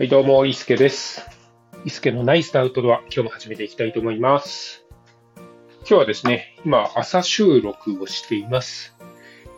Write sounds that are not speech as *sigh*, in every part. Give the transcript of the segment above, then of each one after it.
はい、どうも、いすけです。いすけのナイスなアウトドア、今日も始めていきたいと思います。今日はですね、今、朝収録をしています。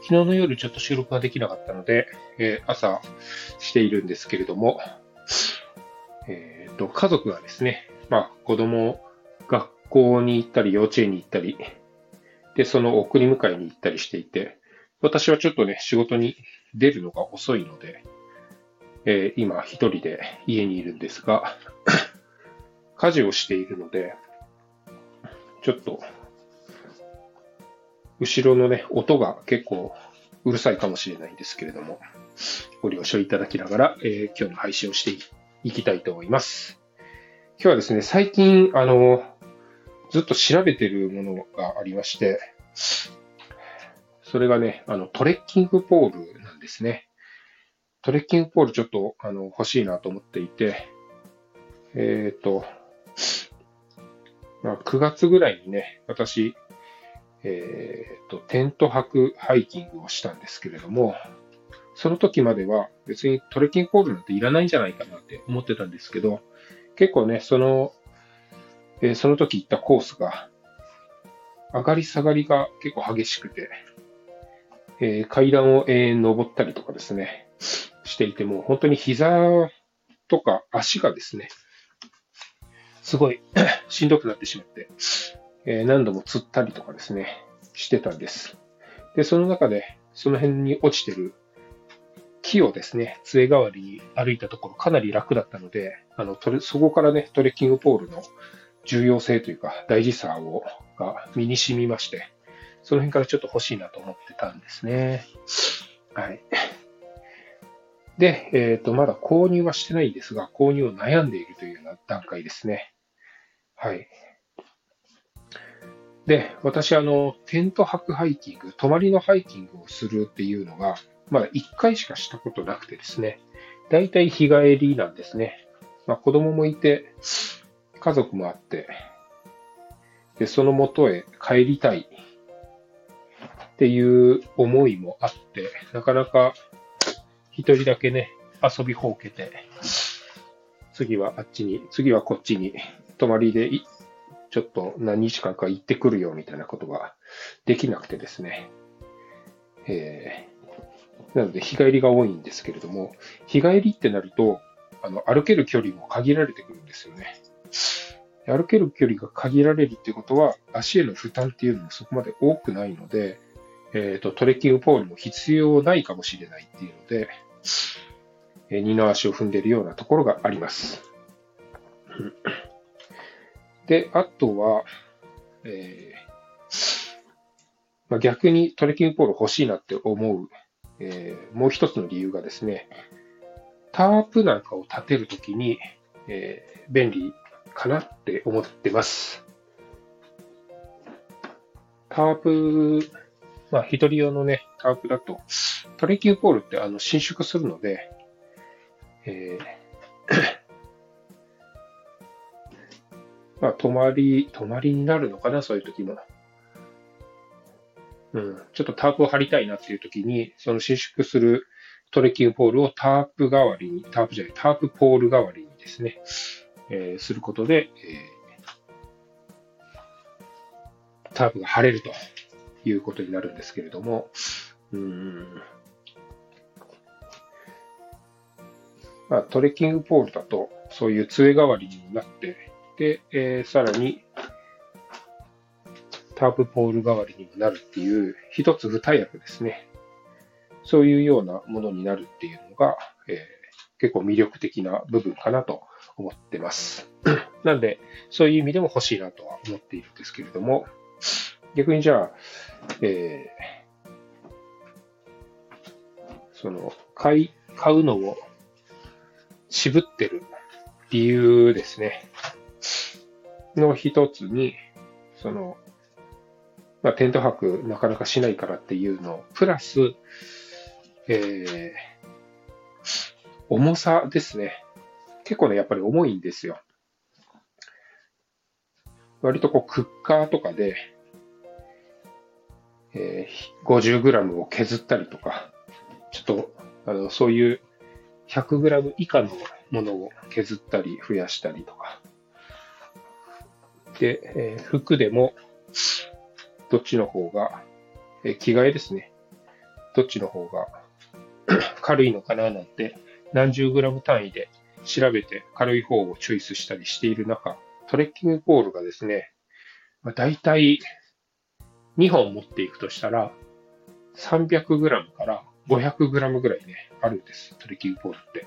昨日の夜ちょっと収録ができなかったので、えー朝しているんですけれども、えっ、と、家族がですね、まあ、子供、学校に行ったり、幼稚園に行ったり、で、その送り迎えに行ったりしていて、私はちょっとね、仕事に出るのが遅いので、えー今一人で家にいるんですが、*laughs* 家事をしているので、ちょっと、後ろのね、音が結構うるさいかもしれないんですけれども、ご了承いただきながら、えー今日の配信をしていいきたいと思います。今日はですね、最近、あの、ずっと調べてるものがありまして、それがね、あの、トレッキングポールなんですね。トレッキングポールちょっとあの欲しいなと思っていて、えっ、と、まあ、9月ぐらいにね、私、えっ、と、テント泊ハイキングをしたんですけれども、その時までは別にトレッキングポールなんていらないんじゃないかなって思ってたんですけど、結構ね、その、えーその時行ったコースが、上がり下がりが結構激しくて、えー階段を永遠登ったりとかですね、していても、本当に膝とか足がですね、すごい *coughs* しんどくなってしまって、えー何度も釣ったりとかですね、してたんです。で、その中で、その辺に落ちてる木をですね、杖代わりに歩いたところかなり楽だったので、あの、トレそこからね、トレッキングポールの重要性というか大事さを、が身に染みまして、その辺からちょっと欲しいなと思ってたんですね。はい。で、えっ、と、まだ購入はしてないんですが、購入を悩んでいるというような段階ですね。はい。で、私、あの、テント泊ハイキング、泊まりのハイキングをするっていうのが、まだ1回しかしたことなくてですね、だいたい日帰りなんですね。まあ、子供もいて、家族もあって、で、その元へ帰りたいっていう思いもあって、なかなか一人だけね、遊びほうけて、次はあっちに、次はこっちに、泊まりでちょっと何日間か行ってくるよみたいなことができなくてですね。えーなので日帰りが多いんですけれども、日帰りってなると、あの、歩ける距離も限られてくるんですよね。歩ける距離が限られるってことは、足への負担っていうのもそこまで多くないので、えっ、と、トレッキングポールも必要ないかもしれないっていうので、二の足を踏んでいるようなところがあります。*laughs* で、あとは、えーまあ、逆にトレッキングポール欲しいなって思う、えーもう一つの理由がですね、タープなんかを立てるときに、えー便利かなって思ってます。タープ、まあ、一人用のね、タープだと、トレッキングポールってあの伸縮するので、えー *coughs* まあ、泊まり、泊まりになるのかな、そういう時も。うん、ちょっとタープを張りたいなっていう時に、その伸縮するトレッキングポールをタープ代わりに、タープじゃない、タープポール代わりにですね、えーすることで、えータープが張れるということになるんですけれども、うん。まあ、トレッキングポールだと、そういう杖代わりにもなって、で、えーさらに、タープポール代わりにもなるっていう、一つ二役ですね。そういうようなものになるっていうのが、えー結構魅力的な部分かなと思ってます。*clears throat* なんで、そういう意味でも欲しいなとは思っているんですけれども、逆にじゃあ、えーその、買い、買うのを渋ってる理由ですね。の一つに、その、まあ、テント泊なかなかしないからっていうの、プラス、えー重さですね。結構ね、やっぱり重いんですよ。割とこう、クッカーとかで、えー 50g を削ったりとか、ちょっと、あの、そういう 100g 以下のものを削ったり増やしたりとか。で、えー、服でも、どっちの方が、えー、着替えですね。どっちの方が *clears throat* 軽いのかななんて、何十グラム単位で調べて軽い方をチョイスしたりしている中、トレッキングポールがですね、まあ、大体2本持っていくとしたら、300グラムから500グラムぐらいね、あるんです。トレッキングポールって。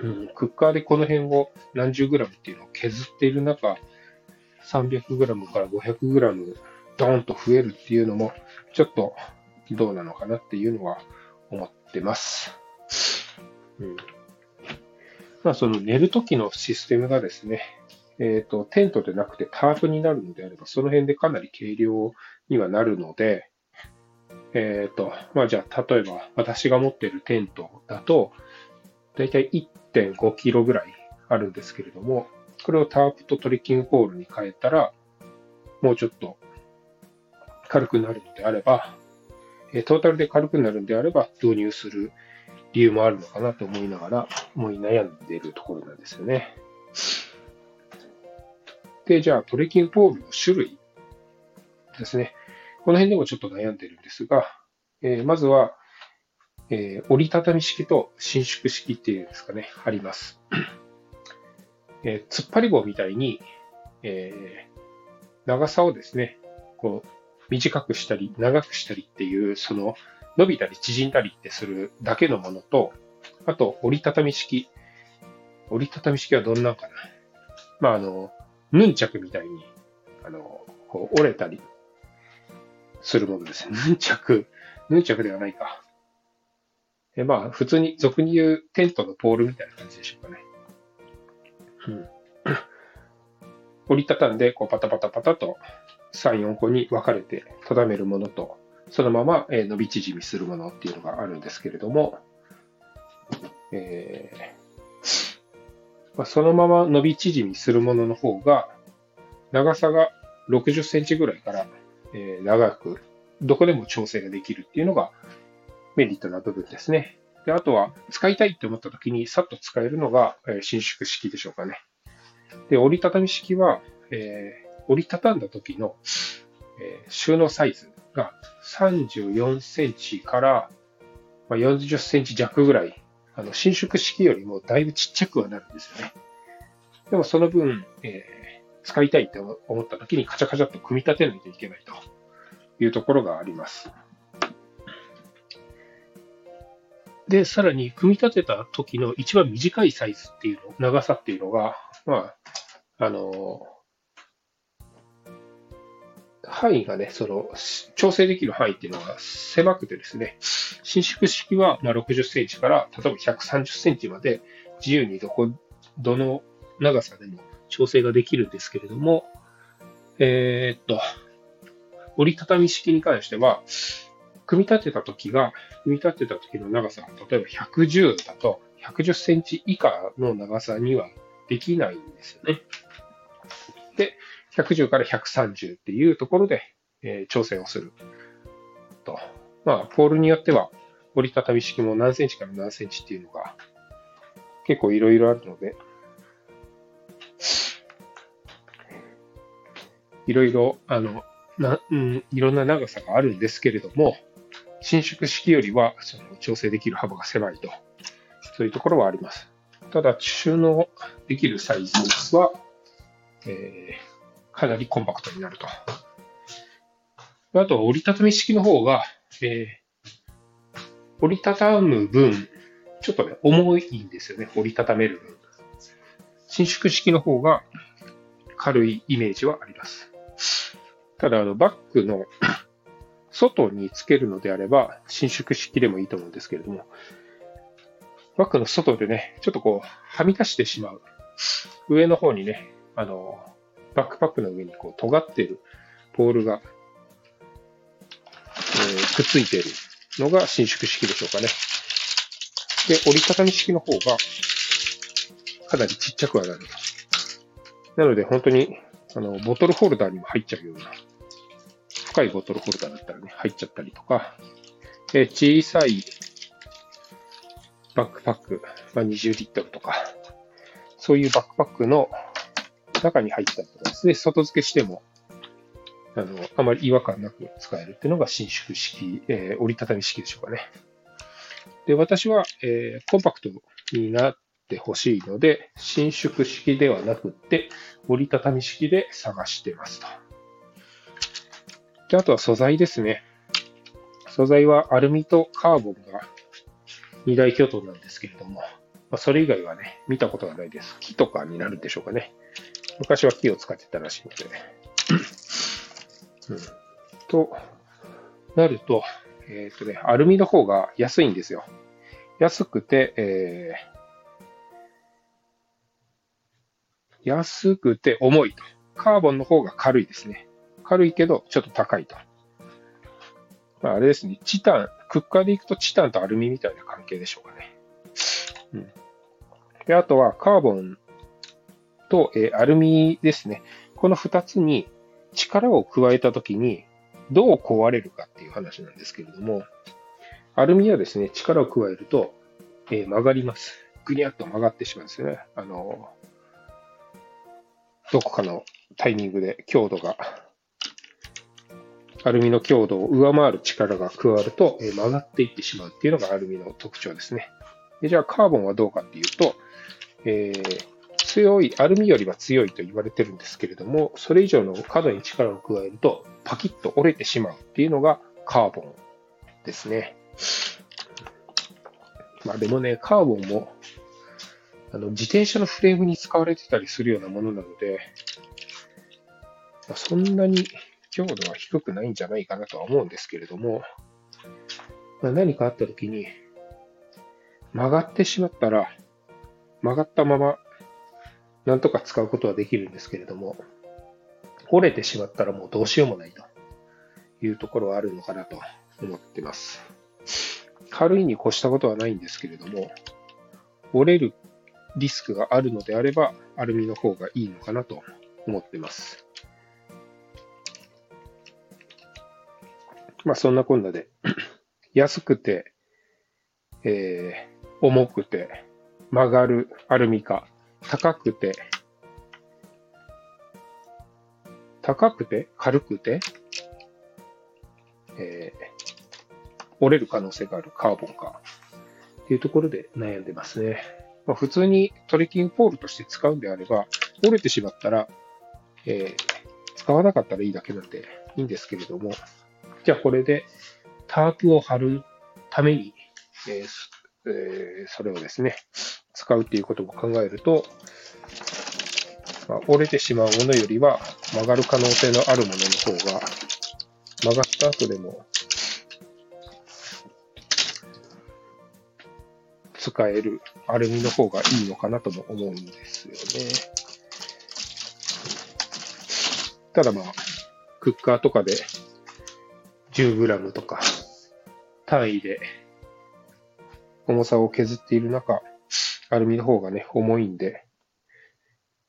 *coughs* うん、クッカーでこの辺を何十グラムっていうのを削っている中、300グラムから500グラムドーンと増えるっていうのも、ちょっとどうなのかなっていうのは思ってます。うん。まあその寝るときのシステムがですね、えっ、ー、と、テントでなくてタープになるのであれば、その辺でかなり軽量にはなるので、えっ、ー、と、まあじゃあ、例えば私が持っているテントだと、だいたい1.5キロぐらいあるんですけれども、これをタープとトレッキングポールに変えたら、もうちょっと軽くなるのであれば、トータルで軽くなるんであれば導入する理由もあるのかなと思いながら思い悩んでいるところなんですよね。で、じゃあトレッキングポールの種類ですね。この辺でもちょっと悩んでるんですが、えー、まずは、えー、折りたたみ式と伸縮式っていうんですかね、あります。えー、突っ張り棒みたいに、え、長さをですね、こう、短くしたり、長くしたりっていう、その、伸びたり縮んだりってするだけのものと、あと、折りたたみ式。折りたたみ式はどんなんかな。まあ、あの、ヌンチャクみたいに、あの、こう折れたりするものです *laughs* ヌンチャク、ヌンチャクではないか。えまあ、普通に、俗に言うテントのポールみたいな感じでしょうかね。うん。折りたたんで、こう、パタパタパタと3、4個に分かれて定めるものと、そのまま伸び縮みするものっていうのがあるんですけれども、えーまあ、そのまま伸び縮みするものの方が、長さが60センチぐらいから、え、長く、どこでも調整ができるっていうのがメリットな部分ですね。であとは、使いたいって思った時にさっと使えるのが、え、伸縮式でしょうかね。で、折りたたみ式は、えー折りたたんだ時の、え、収納サイズが34センチから40センチ弱ぐらい、あの、伸縮式よりもだいぶちっちゃくはなるんですよね。でもその分、えー、使いたいって思った時にカチャカチャっと組み立てないといけないというところがあります。で、さらに組み立てた時の一番短いサイズっていうの、長さっていうのが、まあ、あの、範囲がね、その、調整できる範囲っていうのが狭くてですね、伸縮式は60センチから、例えば130センチまで自由にどこ、どの長さでも調整ができるんですけれども、えー、っと、折りたたみ式に関しては、組み立てた時が、組み立てた時の長さ、例えば110だと、110センチ以下の長さにはできないんですよね。で、110から130っていうところで、えー、調整をすると。まあ、ポールによっては折りたたみ式も何センチから何センチっていうのが結構いろいろあるので、いろいろ、あの、な、うん、いろんな長さがあるんですけれども、伸縮式よりはその調整できる幅が狭いと、そういうところはあります。ただ、収納できるサイズは、えー、かなりコンパクトになると。あと、折りたたみ式の方が、えー、折りたたむ分、ちょっとね、重いんですよね。折りたためる分。伸縮式の方が軽いイメージはあります。ただ、あの、バッグの *coughs* 外につけるのであれば、伸縮式でもいいと思うんですけれども、バッグの外でね、ちょっとこう、はみ出してしまう。上の方にね、あの、バックパックの上にこう尖っているポールが、えー、くっついているのが伸縮式でしょうかね。で、折りたたみ式の方がかなりちっちゃくはなる。なので本当にあのボトルホルダーにも入っちゃうような、深いボトルホルダーだったらね、入っちゃったりとか、え小さいバックパック、まあ、20リットルとか、そういうバックパックの中に入ったりとかです。ね、外付けしても、あの、あまり違和感なく使えるっていうのが伸縮式、えー、折りたたみ式でしょうかね。で、私は、えー、コンパクトになってほしいので、伸縮式ではなくって、折りたたみ式で探してますと。で、あとは素材ですね。素材はアルミとカーボンが二大巨頭なんですけれども、ま、それ以外はね、見たことがないです。木とかになるんでしょうかね。昔は木を使ってたらしいので。うん、と、なると、えっ、ー、とね、アルミの方が安いんですよ。安くて、え安くて重いと。カーボンの方が軽いですね。軽いけど、ちょっと高いと。まあ、あれですね、チタン、クッカーでいくとチタンとアルミみたいな関係でしょうかね。うん。で、あとはカーボンと、えー、アルミですね。この二つに力を加えたときにどう壊れるかっていう話なんですけれども、アルミはですね、力を加えると、えー、曲がります。ぐにゃっと曲がってしまうんですよね。あの、どこかのタイミングで強度がアルミの強度を上回る力が加わると、え曲がっていってしまうっていうのがアルミの特徴ですね。でじゃあカーボンはどうかっていうと、えー、強い、アルミよりは強いと言われてるんですけれども、それ以上の角に力を加えるとパキッと折れてしまうっていうのがカーボンですね。まあでもね、カーボンもあの自転車のフレームに使われてたりするようなものなので、まあ、そんなに強度は低くないんじゃないかなとは思うんですけれども、まあ、何かあった時に曲がってしまったら曲がったままなんとか使うことはできるんですけれども、折れてしまったらもうどうしようもないというところはあるのかなと思ってます。軽いに越したことはないんですけれども、折れるリスクがあるのであれば、アルミの方がいいのかなと思ってます。まあそんなこんなで、*clears throat* 安くて、えー、重くて、曲がるアルミか、高くて、高くて、軽くて、えー、折れる可能性があるカーボンか、っていうところで悩んでますね。まあ、普通にトレッキングポールとして使うんであれば、折れてしまったら、えー、使わなかったらいいだけなんでいいんですけれども、じゃあこれでタープを貼るために、えーえー、それをですね、使うっていうことも考えると、まあ、折れてしまうものよりは曲がる可能性のあるものの方が、曲がった後でも使えるアルミの方がいいのかなとも思うんですよね。ただまあ、クッカーとかで 10g とか単位で重さを削っている中、アルミの方がね、重いんで、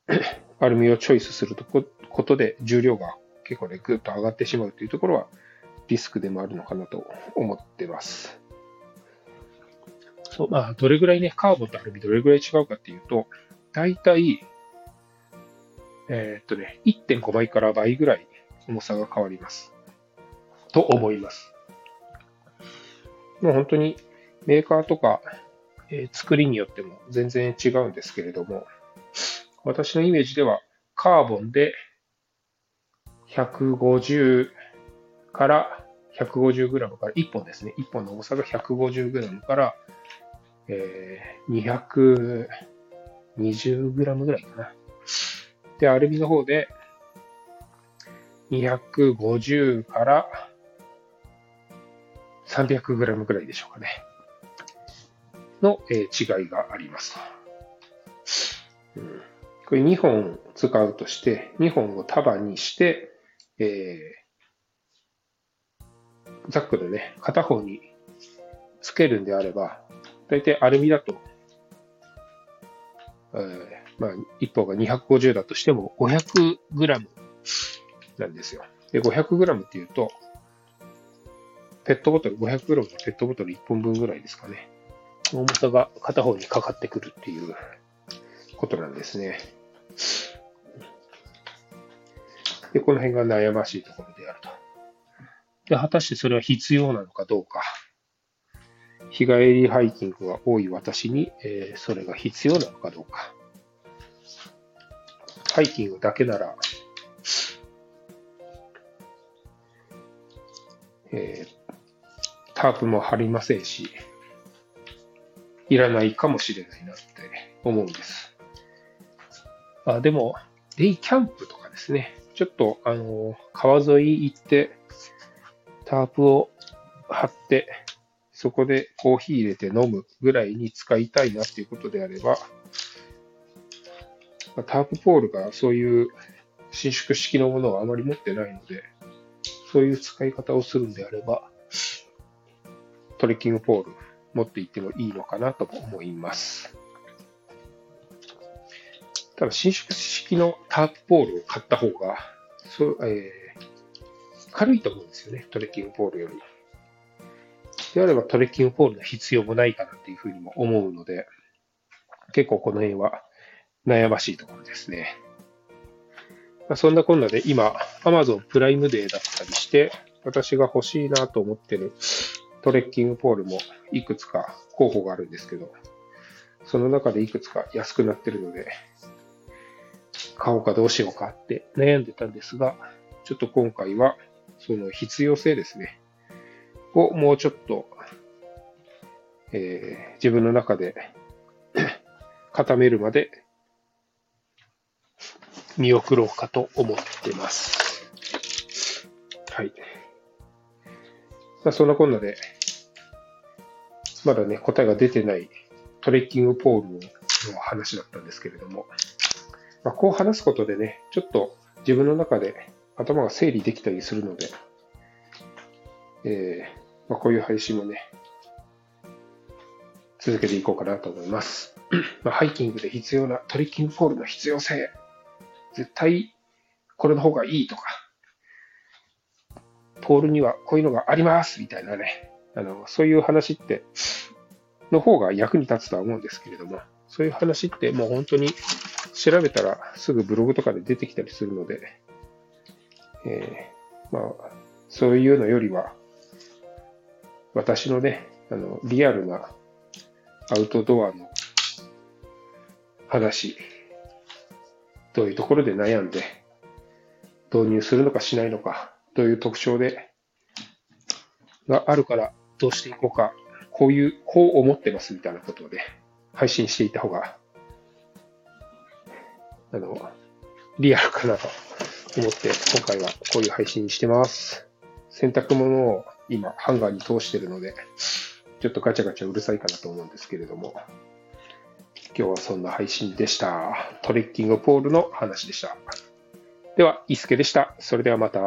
*coughs* アルミをチョイスすることで重量が結構ね、ぐっと上がってしまうというところはリスクでもあるのかなと思ってます。そう、まあ、どれぐらいね、カーボンとアルミどれぐらい違うかっていうと、だいたい、えー、っとね、1.5倍から倍ぐらい重さが変わります。と思います。もう本当にメーカーとか、えー、作りによっても全然違うんですけれども、私のイメージではカーボンで150から150グラムから1本ですね。1本の重さが150グラムから、えー、220グラムぐらいかな。で、アルミの方で250から300グラムぐらいでしょうかね。の、えー、違いがあります。うん、これ2本使うとして、2本を束にして、えー、ザックでね、片方につけるんであれば、だいたいアルミだと、えー、まあ、1本が250だとしても500グラムなんですよ。で、500グラムっていうと、ペットボトル、500グラムのペットボトル1本分ぐらいですかね。重さが片方にかかってくるっていうことなんですね。で、この辺が悩ましいところであると。で、果たしてそれは必要なのかどうか。日帰りハイキングが多い私に、えー、それが必要なのかどうか。ハイキングだけなら、えー、タープも張りませんし、いらないかもしれないなって思うんです。あでも、デイキャンプとかですね、ちょっと、あの、川沿い行って、タープを張って、そこでコーヒー入れて飲むぐらいに使いたいなっていうことであれば、タープポールがそういう伸縮式のものをあまり持ってないので、そういう使い方をするんであれば、トレッキングポール持っていってもいいのかなと思います。ただ、伸縮式のタープポールを買った方が、そう、えー、軽いと思うんですよね、トレッキングポールより。であればトレッキングポールの必要もないかなっていうふうにも思うので、結構この辺は悩ましいところですね。まあ、そんなこんなで今、Amazon プライムデーだったりして、私が欲しいなと思ってるトレッキングポールもいくつか候補があるんですけど、その中でいくつか安くなってるので、買おうかどうしようかって悩んでたんですが、ちょっと今回はその必要性ですね、をもうちょっと、えー、自分の中で *clears throat* 固めるまで見送ろうかと思ってます。はい。まあ、そんなこんなで、まだね、答えが出てないトレッキングポールの話だったんですけれども、まあ、こう話すことでね、ちょっと自分の中で頭が整理できたりするので、えーまあ、こういう配信もね、続けていこうかなと思います。*clears throat* まあ、ハイキングで必要なトレッキングポールの必要性、絶対これの方がいいとか、ポールにはこういうのがあります。みたいなね、あの、そういう話って、の方が役に立つとは思うんですけれども、そういう話ってもう本当に調べたらすぐブログとかで出てきたりするので、えー、まあ、そういうのよりは、私のね、あの、リアルなアウトドアの話、どういうところで悩んで導入するのかしないのか、どういう特徴で、があるからどうしていこうか、こういう、こう思ってますみたいなことで配信していた方があの、リアルかなと思って、今回はこういう配信にしてます。洗濯物を今、ハンガーに通してるので、ちょっとガチャガチャうるさいかなと思うんですけれども、今日はそんな配信でした。トレッキングポールの話でした。では、伊助でした。それではまた。